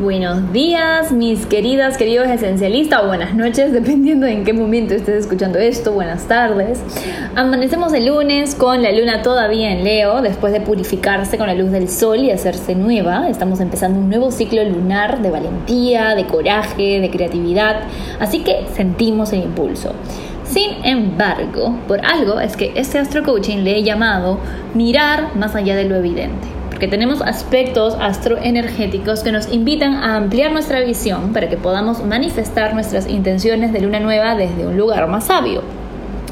Buenos días, mis queridas, queridos esencialistas, o buenas noches, dependiendo en qué momento estés escuchando esto, buenas tardes. Amanecemos el lunes con la luna todavía en Leo, después de purificarse con la luz del sol y hacerse nueva. Estamos empezando un nuevo ciclo lunar de valentía, de coraje, de creatividad, así que sentimos el impulso. Sin embargo, por algo es que este astro coaching le he llamado mirar más allá de lo evidente que tenemos aspectos astroenergéticos que nos invitan a ampliar nuestra visión para que podamos manifestar nuestras intenciones de luna nueva desde un lugar más sabio.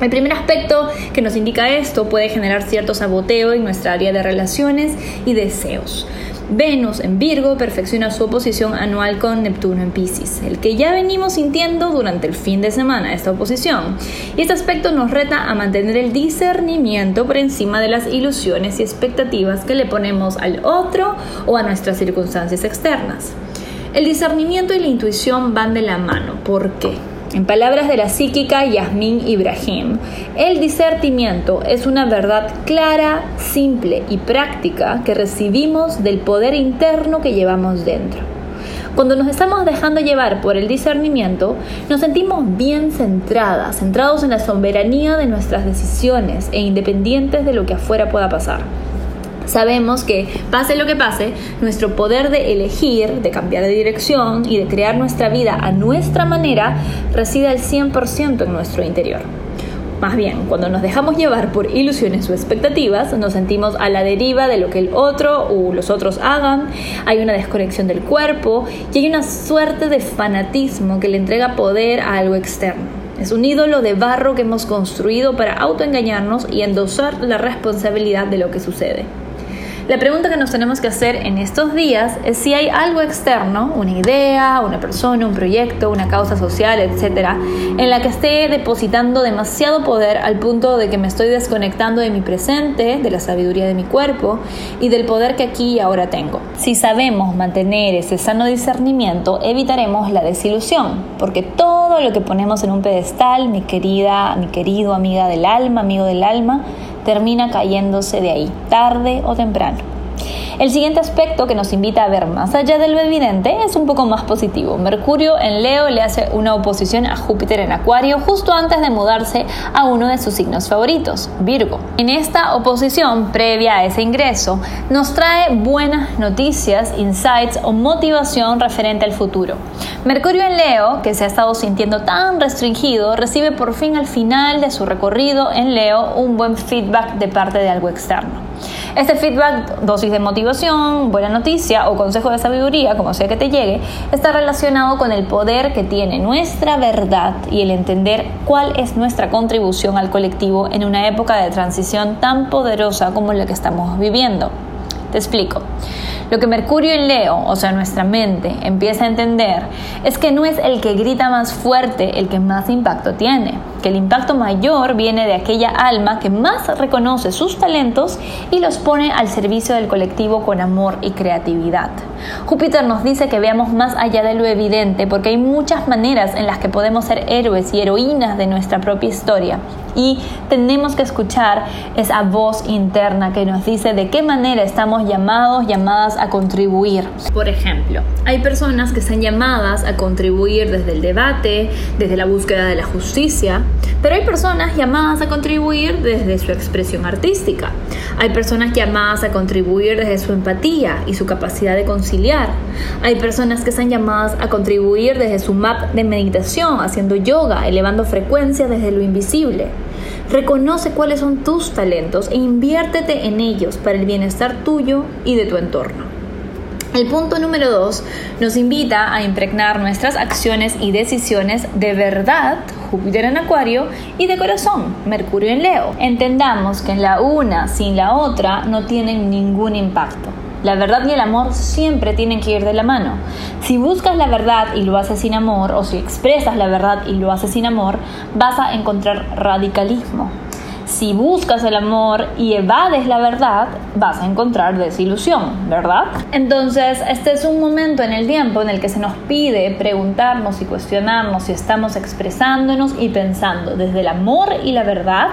El primer aspecto que nos indica esto puede generar cierto saboteo en nuestra área de relaciones y deseos. Venus en Virgo perfecciona su oposición anual con Neptuno en Pisces, el que ya venimos sintiendo durante el fin de semana esta oposición. Y este aspecto nos reta a mantener el discernimiento por encima de las ilusiones y expectativas que le ponemos al otro o a nuestras circunstancias externas. El discernimiento y la intuición van de la mano. ¿Por qué? En palabras de la psíquica Yasmin Ibrahim, el discernimiento es una verdad clara, simple y práctica que recibimos del poder interno que llevamos dentro. Cuando nos estamos dejando llevar por el discernimiento, nos sentimos bien centradas, centrados en la soberanía de nuestras decisiones e independientes de lo que afuera pueda pasar. Sabemos que, pase lo que pase, nuestro poder de elegir, de cambiar de dirección y de crear nuestra vida a nuestra manera reside al 100% en nuestro interior. Más bien, cuando nos dejamos llevar por ilusiones o expectativas, nos sentimos a la deriva de lo que el otro o los otros hagan, hay una desconexión del cuerpo y hay una suerte de fanatismo que le entrega poder a algo externo. Es un ídolo de barro que hemos construido para autoengañarnos y endosar la responsabilidad de lo que sucede. La pregunta que nos tenemos que hacer en estos días es si hay algo externo, una idea, una persona, un proyecto, una causa social, etcétera, en la que esté depositando demasiado poder al punto de que me estoy desconectando de mi presente, de la sabiduría de mi cuerpo y del poder que aquí y ahora tengo. Si sabemos mantener ese sano discernimiento, evitaremos la desilusión, porque todo lo que ponemos en un pedestal, mi querida, mi querido amiga del alma, amigo del alma, termina cayéndose de ahí, tarde o temprano. El siguiente aspecto que nos invita a ver más allá de lo evidente es un poco más positivo. Mercurio en Leo le hace una oposición a Júpiter en Acuario justo antes de mudarse a uno de sus signos favoritos, Virgo. En esta oposición previa a ese ingreso nos trae buenas noticias, insights o motivación referente al futuro. Mercurio en Leo, que se ha estado sintiendo tan restringido, recibe por fin al final de su recorrido en Leo un buen feedback de parte de algo externo. Este feedback, dosis de motivación, buena noticia o consejo de sabiduría, como sea que te llegue, está relacionado con el poder que tiene nuestra verdad y el entender cuál es nuestra contribución al colectivo en una época de transición tan poderosa como la que estamos viviendo. Te explico. Lo que Mercurio en Leo, o sea, nuestra mente, empieza a entender es que no es el que grita más fuerte el que más impacto tiene, que el impacto mayor viene de aquella alma que más reconoce sus talentos y los pone al servicio del colectivo con amor y creatividad. Júpiter nos dice que veamos más allá de lo evidente porque hay muchas maneras en las que podemos ser héroes y heroínas de nuestra propia historia y tenemos que escuchar esa voz interna que nos dice de qué manera estamos llamados, llamadas a contribuir. Por ejemplo, hay personas que están llamadas a contribuir desde el debate, desde la búsqueda de la justicia, pero hay personas llamadas a contribuir desde su expresión artística. Hay personas llamadas a contribuir desde su empatía y su capacidad de conciliar. Hay personas que están llamadas a contribuir desde su map de meditación, haciendo yoga, elevando frecuencia desde lo invisible. Reconoce cuáles son tus talentos e inviértete en ellos para el bienestar tuyo y de tu entorno. El punto número dos nos invita a impregnar nuestras acciones y decisiones de verdad Júpiter en Acuario, y de corazón, Mercurio en Leo. Entendamos que en la una sin la otra no tienen ningún impacto. La verdad y el amor siempre tienen que ir de la mano. Si buscas la verdad y lo haces sin amor, o si expresas la verdad y lo haces sin amor, vas a encontrar radicalismo. Si buscas el amor y evades la verdad, vas a encontrar desilusión, ¿verdad? Entonces, este es un momento en el tiempo en el que se nos pide preguntarnos y cuestionarnos si estamos expresándonos y pensando desde el amor y la verdad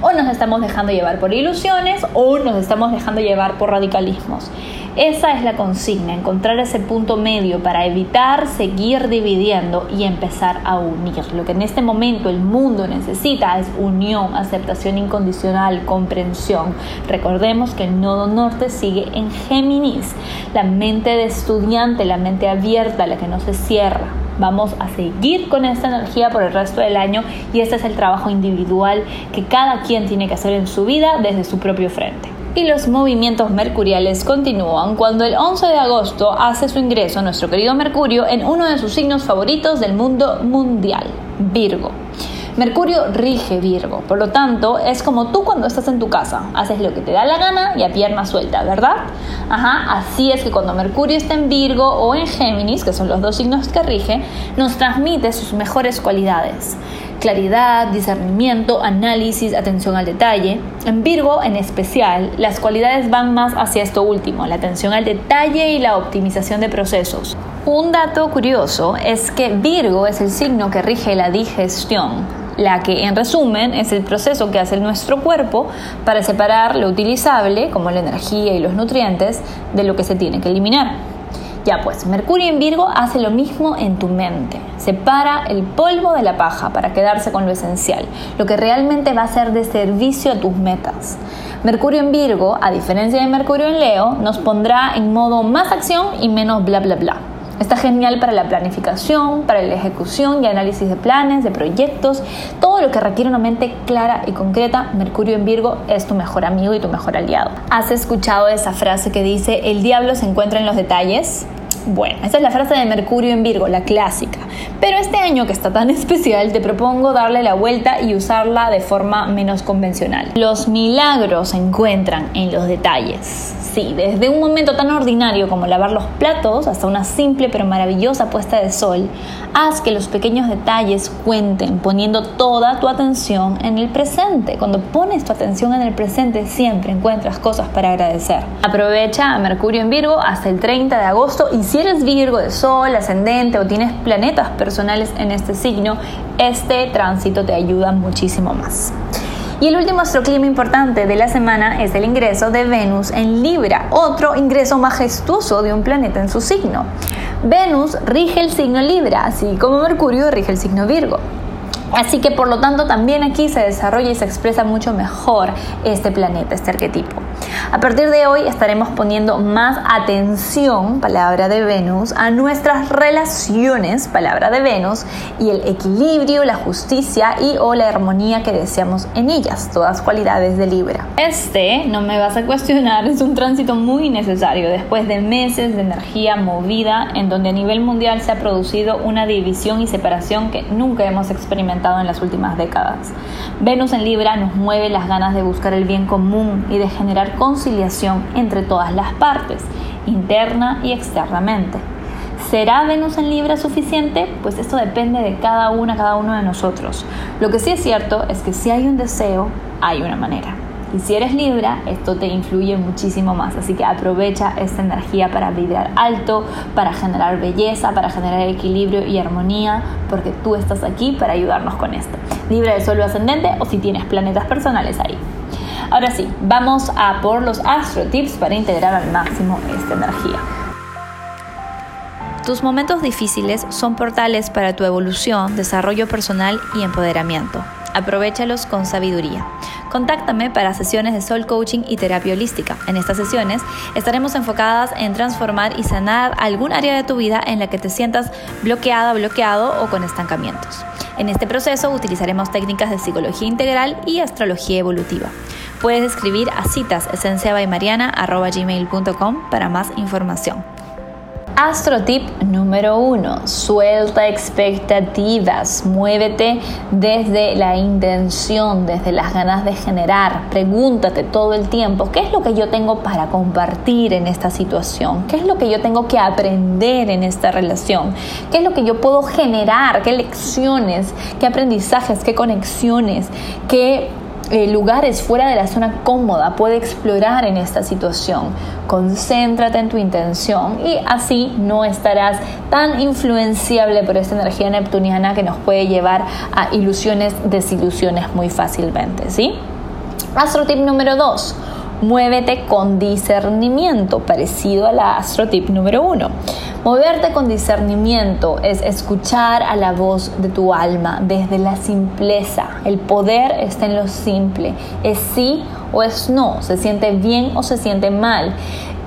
o nos estamos dejando llevar por ilusiones o nos estamos dejando llevar por radicalismos. Esa es la consigna, encontrar ese punto medio para evitar seguir dividiendo y empezar a unir. Lo que en este momento el mundo necesita es unión, aceptación incondicional, comprensión. Recordemos que el nodo norte sigue en Géminis, la mente de estudiante, la mente abierta, la que no se cierra. Vamos a seguir con esta energía por el resto del año y este es el trabajo individual que cada quien tiene que hacer en su vida desde su propio frente y los movimientos mercuriales continúan cuando el 11 de agosto hace su ingreso nuestro querido Mercurio en uno de sus signos favoritos del mundo mundial, Virgo. Mercurio rige Virgo, por lo tanto es como tú cuando estás en tu casa, haces lo que te da la gana y a pierna suelta, ¿verdad? Ajá, así es que cuando Mercurio está en Virgo o en Géminis, que son los dos signos que rige, nos transmite sus mejores cualidades claridad, discernimiento, análisis, atención al detalle. En Virgo en especial, las cualidades van más hacia esto último, la atención al detalle y la optimización de procesos. Un dato curioso es que Virgo es el signo que rige la digestión, la que en resumen es el proceso que hace nuestro cuerpo para separar lo utilizable, como la energía y los nutrientes, de lo que se tiene que eliminar. Ya pues, Mercurio en Virgo hace lo mismo en tu mente. Separa el polvo de la paja para quedarse con lo esencial, lo que realmente va a ser de servicio a tus metas. Mercurio en Virgo, a diferencia de Mercurio en Leo, nos pondrá en modo más acción y menos bla bla bla. Está genial para la planificación, para la ejecución y análisis de planes, de proyectos, todo lo que requiere una mente clara y concreta. Mercurio en Virgo es tu mejor amigo y tu mejor aliado. ¿Has escuchado esa frase que dice, el diablo se encuentra en los detalles? Bueno, esa es la frase de Mercurio en Virgo, la clásica. Pero este año que está tan especial, te propongo darle la vuelta y usarla de forma menos convencional. Los milagros se encuentran en los detalles. Sí, desde un momento tan ordinario como lavar los platos hasta una simple pero maravillosa puesta de sol, haz que los pequeños detalles cuenten poniendo toda tu atención en el presente. Cuando pones tu atención en el presente siempre encuentras cosas para agradecer. Aprovecha a Mercurio en Virgo hasta el 30 de agosto y si eres Virgo de Sol, ascendente o tienes planetas personales en este signo, este tránsito te ayuda muchísimo más. Y el último astroclima importante de la semana es el ingreso de Venus en Libra, otro ingreso majestuoso de un planeta en su signo. Venus rige el signo Libra, así como Mercurio rige el signo Virgo. Así que por lo tanto también aquí se desarrolla y se expresa mucho mejor este planeta, este arquetipo. A partir de hoy estaremos poniendo más atención, palabra de Venus, a nuestras relaciones, palabra de Venus, y el equilibrio, la justicia y o la armonía que deseamos en ellas, todas cualidades de Libra. Este, no me vas a cuestionar, es un tránsito muy necesario después de meses de energía movida en donde a nivel mundial se ha producido una división y separación que nunca hemos experimentado en las últimas décadas. Venus en Libra nos mueve las ganas de buscar el bien común y de generar conciliación entre todas las partes, interna y externamente. ¿Será Venus en Libra suficiente? Pues esto depende de cada una, cada uno de nosotros. Lo que sí es cierto es que si hay un deseo, hay una manera. Y si eres Libra, esto te influye muchísimo más. Así que aprovecha esta energía para vibrar alto, para generar belleza, para generar equilibrio y armonía, porque tú estás aquí para ayudarnos con esto. Libra de Sol ascendente o si tienes planetas personales ahí. Ahora sí, vamos a por los astro tips para integrar al máximo esta energía. Tus momentos difíciles son portales para tu evolución, desarrollo personal y empoderamiento. Aprovechalos con sabiduría. Contáctame para sesiones de Soul Coaching y terapia holística. En estas sesiones estaremos enfocadas en transformar y sanar algún área de tu vida en la que te sientas bloqueada, bloqueado o con estancamientos. En este proceso utilizaremos técnicas de psicología integral y astrología evolutiva. Puedes escribir a citas para más información. Astro tip número uno, suelta expectativas, muévete desde la intención, desde las ganas de generar, pregúntate todo el tiempo, ¿qué es lo que yo tengo para compartir en esta situación? ¿Qué es lo que yo tengo que aprender en esta relación? ¿Qué es lo que yo puedo generar? ¿Qué lecciones? ¿Qué aprendizajes? ¿Qué conexiones? ¿Qué eh, lugares fuera de la zona cómoda puede explorar en esta situación. Concéntrate en tu intención y así no estarás tan influenciable por esta energía neptuniana que nos puede llevar a ilusiones, desilusiones muy fácilmente, ¿sí? Astro tip número 2 Muévete con discernimiento, parecido a la astrotip número uno. Moverte con discernimiento es escuchar a la voz de tu alma desde la simpleza. El poder está en lo simple. Es sí o es no. Se siente bien o se siente mal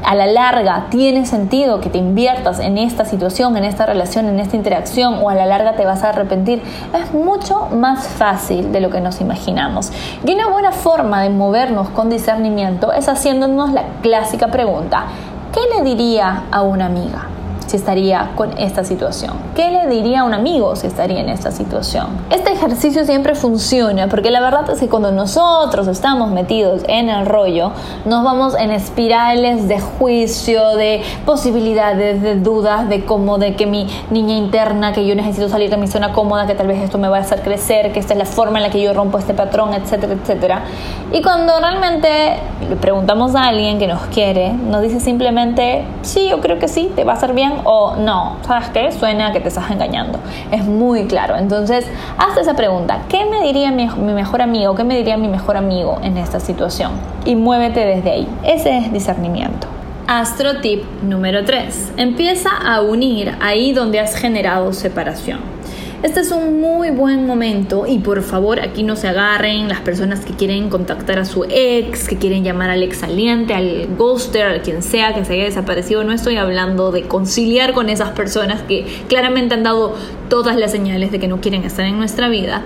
a la larga tiene sentido que te inviertas en esta situación, en esta relación, en esta interacción o a la larga te vas a arrepentir, es mucho más fácil de lo que nos imaginamos. Y una buena forma de movernos con discernimiento es haciéndonos la clásica pregunta, ¿qué le diría a una amiga? Si estaría con esta situación? ¿Qué le diría a un amigo si estaría en esta situación? Este ejercicio siempre funciona porque la verdad es que cuando nosotros estamos metidos en el rollo, nos vamos en espirales de juicio, de posibilidades, de dudas, de cómo, de que mi niña interna, que yo necesito salir de mi zona cómoda, que tal vez esto me va a hacer crecer, que esta es la forma en la que yo rompo este patrón, etcétera, etcétera. Y cuando realmente le preguntamos a alguien que nos quiere, nos dice simplemente, sí, yo creo que sí, te va a hacer bien o no, ¿sabes qué? Suena que te estás engañando. Es muy claro. Entonces, haz esa pregunta. ¿Qué me diría mi, mi mejor amigo? ¿Qué me diría mi mejor amigo en esta situación? Y muévete desde ahí. Ese es discernimiento. Astro tip número 3. Empieza a unir ahí donde has generado separación. Este es un muy buen momento y por favor aquí no se agarren las personas que quieren contactar a su ex, que quieren llamar al ex saliente, al ghoster, al quien sea que se haya desaparecido. No estoy hablando de conciliar con esas personas que claramente han dado todas las señales de que no quieren estar en nuestra vida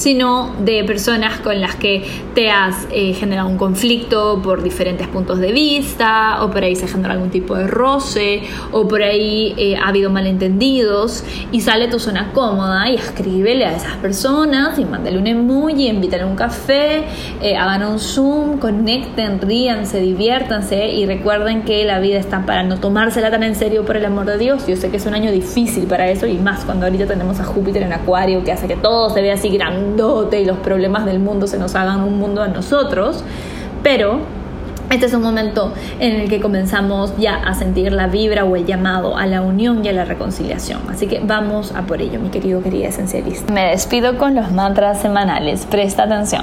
sino de personas con las que te has eh, generado un conflicto por diferentes puntos de vista, o por ahí se genera algún tipo de roce, o por ahí eh, ha habido malentendidos, y sale tu zona cómoda y escríbele a esas personas y mándale un emoji, invítale a un café, eh, hagan un Zoom, conecten, ríanse, diviértanse y recuerden que la vida está para no tomársela tan en serio por el amor de Dios. Yo sé que es un año difícil para eso y más cuando ahorita tenemos a Júpiter en Acuario que hace que todo se vea así grande y los problemas del mundo se nos hagan un mundo a nosotros, pero este es un momento en el que comenzamos ya a sentir la vibra o el llamado a la unión y a la reconciliación. Así que vamos a por ello, mi querido, querida esencialista. Me despido con los mantras semanales. Presta atención.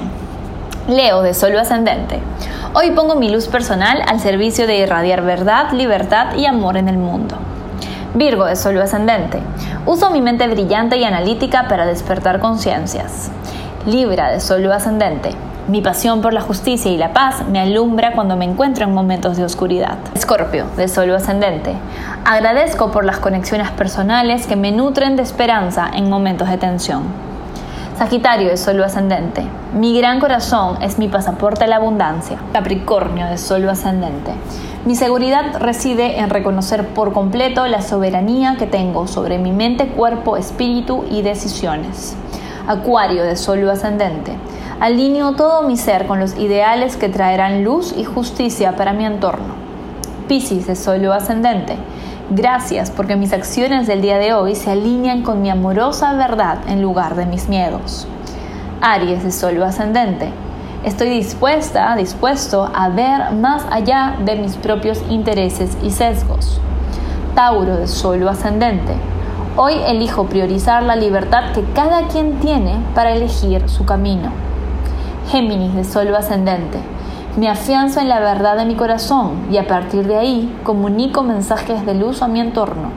Leo de Solo Ascendente. Hoy pongo mi luz personal al servicio de irradiar verdad, libertad y amor en el mundo. Virgo de Solo Ascendente. Uso mi mente brillante y analítica para despertar conciencias. Libra de Solo Ascendente. Mi pasión por la justicia y la paz me alumbra cuando me encuentro en momentos de oscuridad. Escorpio, de Solo Ascendente. Agradezco por las conexiones personales que me nutren de esperanza en momentos de tensión. Sagitario de Solo Ascendente. Mi gran corazón es mi pasaporte a la abundancia. Capricornio de Solo Ascendente. Mi seguridad reside en reconocer por completo la soberanía que tengo sobre mi mente, cuerpo, espíritu y decisiones. Acuario de Sol ascendente. Alineo todo mi ser con los ideales que traerán luz y justicia para mi entorno. Piscis de Sol ascendente. Gracias porque mis acciones del día de hoy se alinean con mi amorosa verdad en lugar de mis miedos. Aries de Sol ascendente. Estoy dispuesta, dispuesto a ver más allá de mis propios intereses y sesgos. Tauro de solo ascendente. Hoy elijo priorizar la libertad que cada quien tiene para elegir su camino. Géminis de solo ascendente. Me afianzo en la verdad de mi corazón y a partir de ahí comunico mensajes de luz a mi entorno.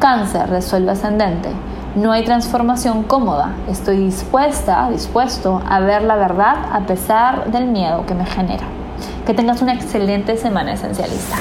Cáncer solo ascendente. No hay transformación cómoda. Estoy dispuesta, dispuesto a ver la verdad a pesar del miedo que me genera. Que tengas una excelente semana esencialista.